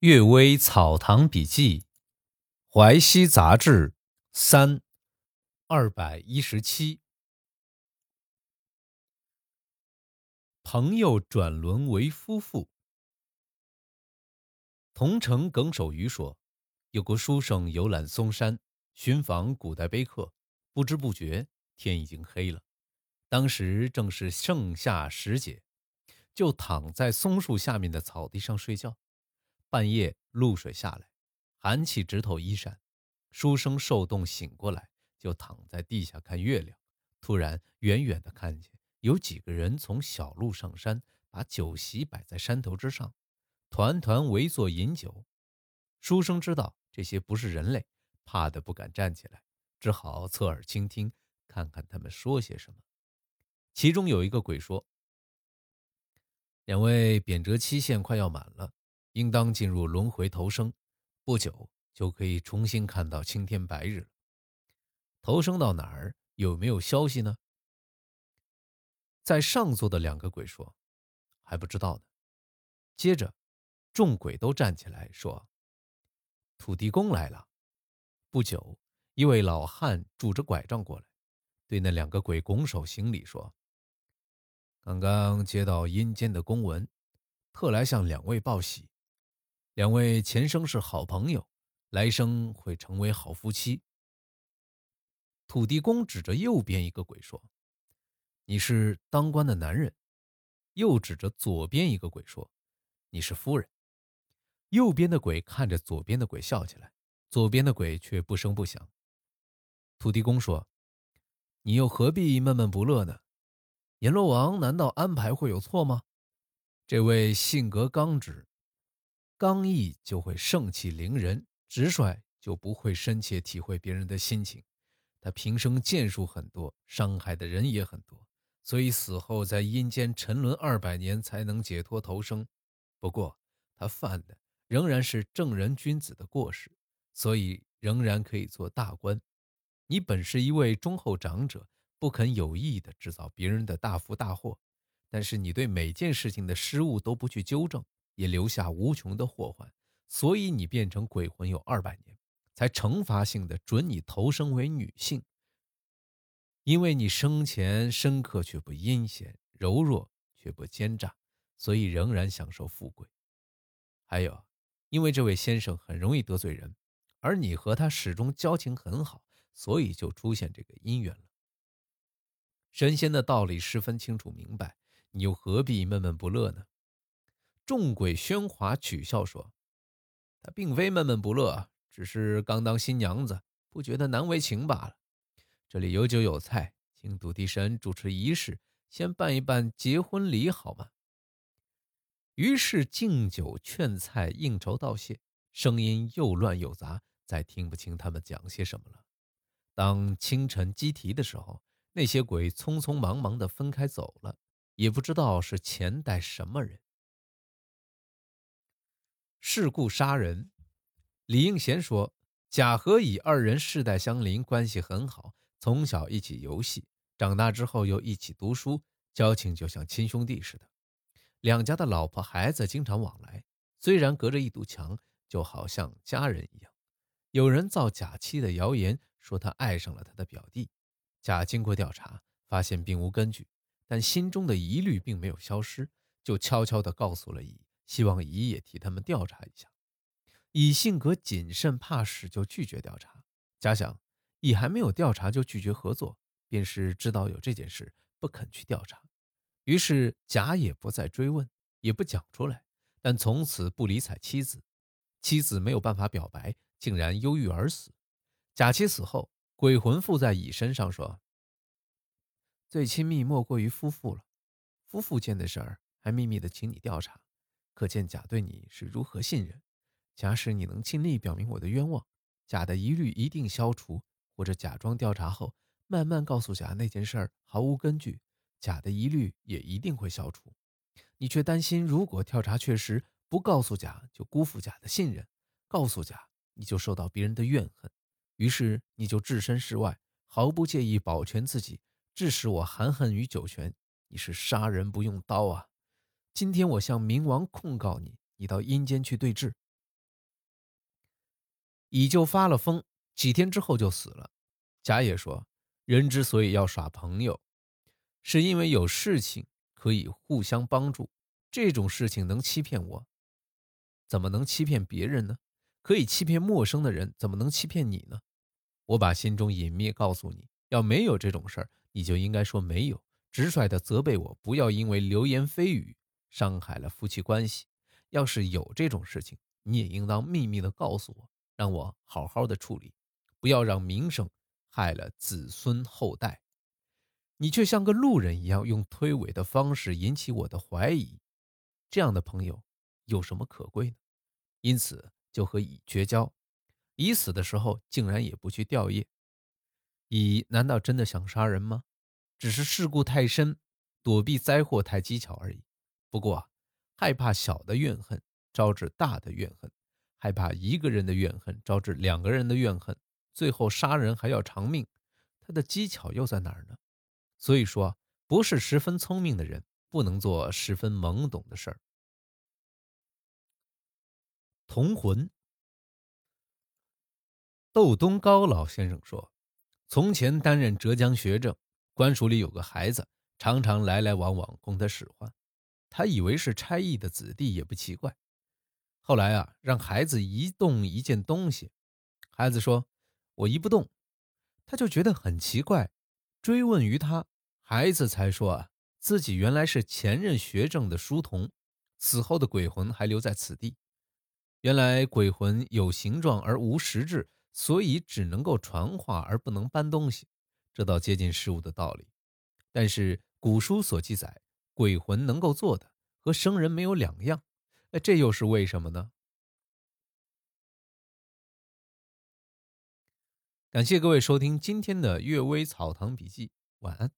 阅微草堂笔记，淮西杂志三二百一十七。朋友转轮为夫妇。桐城耿守愚说，有个书生游览嵩山，寻访古代碑刻，不知不觉天已经黑了。当时正是盛夏时节，就躺在松树下面的草地上睡觉。半夜露水下来，寒气直透衣衫。书生受冻醒过来，就躺在地下看月亮。突然，远远的看见有几个人从小路上山，把酒席摆在山头之上，团团围坐饮酒。书生知道这些不是人类，怕得不敢站起来，只好侧耳倾听，看看他们说些什么。其中有一个鬼说：“两位贬谪期限快要满了。”应当进入轮回投生，不久就可以重新看到青天白日了。投生到哪儿？有没有消息呢？在上座的两个鬼说：“还不知道呢。”接着，众鬼都站起来说：“土地公来了。”不久，一位老汉拄着拐杖过来，对那两个鬼拱手行礼说：“刚刚接到阴间的公文，特来向两位报喜。”两位前生是好朋友，来生会成为好夫妻。土地公指着右边一个鬼说：“你是当官的男人。”又指着左边一个鬼说：“你是夫人。”右边的鬼看着左边的鬼笑起来，左边的鬼却不声不响。土地公说：“你又何必闷闷不乐呢？阎罗王难道安排会有错吗？这位性格刚直。”刚毅就会盛气凌人，直率就不会深切体会别人的心情。他平生剑术很多，伤害的人也很多，所以死后在阴间沉沦二百年才能解脱投生。不过他犯的仍然是正人君子的过失，所以仍然可以做大官。你本是一位忠厚长者，不肯有意的制造别人的大福大祸，但是你对每件事情的失误都不去纠正。也留下无穷的祸患，所以你变成鬼魂有二百年，才惩罚性的准你投生为女性。因为你生前深刻却不阴险，柔弱却不奸诈，所以仍然享受富贵。还有，因为这位先生很容易得罪人，而你和他始终交情很好，所以就出现这个姻缘了。神仙的道理十分清楚明白，你又何必闷闷不乐呢？众鬼喧哗取笑说：“他并非闷闷不乐，只是刚当新娘子，不觉得难为情罢了。这里有酒有菜，请土地神主持仪式，先办一办结婚礼好吗？”于是敬酒劝菜，应酬道谢，声音又乱又杂，再听不清他们讲些什么了。当清晨鸡啼的时候，那些鬼匆匆忙忙地分开走了，也不知道是前代什么人。事故杀人，李应贤说：“贾和乙二人世代相邻，关系很好，从小一起游戏，长大之后又一起读书，交情就像亲兄弟似的。两家的老婆孩子经常往来，虽然隔着一堵墙，就好像家人一样。有人造假妻的谣言，说他爱上了他的表弟。贾经过调查，发现并无根据，但心中的疑虑并没有消失，就悄悄地告诉了乙。”希望乙也替他们调查一下。乙性格谨慎怕事，就拒绝调查。假想乙还没有调查就拒绝合作，便是知道有这件事，不肯去调查。于是甲也不再追问，也不讲出来，但从此不理睬妻子。妻子没有办法表白，竟然忧郁而死。甲妻死后，鬼魂附在乙身上，说：“最亲密莫过于夫妇了，夫妇间的事儿还秘密的请你调查。”可见甲对你是如何信任。假使你能尽力表明我的冤枉，甲的疑虑一定消除；或者假装调查后，慢慢告诉甲那件事儿毫无根据，甲的疑虑也一定会消除。你却担心，如果调查确实，不告诉甲就辜负甲的信任；告诉甲，你就受到别人的怨恨。于是你就置身事外，毫不介意保全自己，致使我含恨于九泉。你是杀人不用刀啊！今天我向冥王控告你，你到阴间去对质。乙就发了疯，几天之后就死了。甲也说，人之所以要耍朋友，是因为有事情可以互相帮助。这种事情能欺骗我，怎么能欺骗别人呢？可以欺骗陌生的人，怎么能欺骗你呢？我把心中隐秘告诉你，要没有这种事儿，你就应该说没有，直率的责备我，不要因为流言蜚语伤害了夫妻关系。要是有这种事情，你也应当秘密的告诉我，让我好好的处理，不要让名声害了子孙后代。你却像个路人一样，用推诿的方式引起我的怀疑，这样的朋友有什么可贵呢？因此就和乙绝交。乙死的时候竟然也不去吊唁，乙难道真的想杀人吗？只是事故太深，躲避灾祸太技巧而已。不过。害怕小的怨恨招致大的怨恨，害怕一个人的怨恨招致两个人的怨恨，最后杀人还要偿命，他的技巧又在哪儿呢？所以说，不是十分聪明的人不能做十分懵懂的事儿。同魂。窦东高老先生说，从前担任浙江学政，官署里有个孩子，常常来来往往供他使唤。他以为是差役的子弟也不奇怪，后来啊，让孩子移动一件东西，孩子说：“我移不动。”他就觉得很奇怪，追问于他，孩子才说啊，自己原来是前任学政的书童，死后的鬼魂还留在此地。原来鬼魂有形状而无实质，所以只能够传话而不能搬东西，这倒接近事物的道理。但是古书所记载。鬼魂能够做的和生人没有两样，哎，这又是为什么呢？感谢各位收听今天的《阅微草堂笔记》，晚安。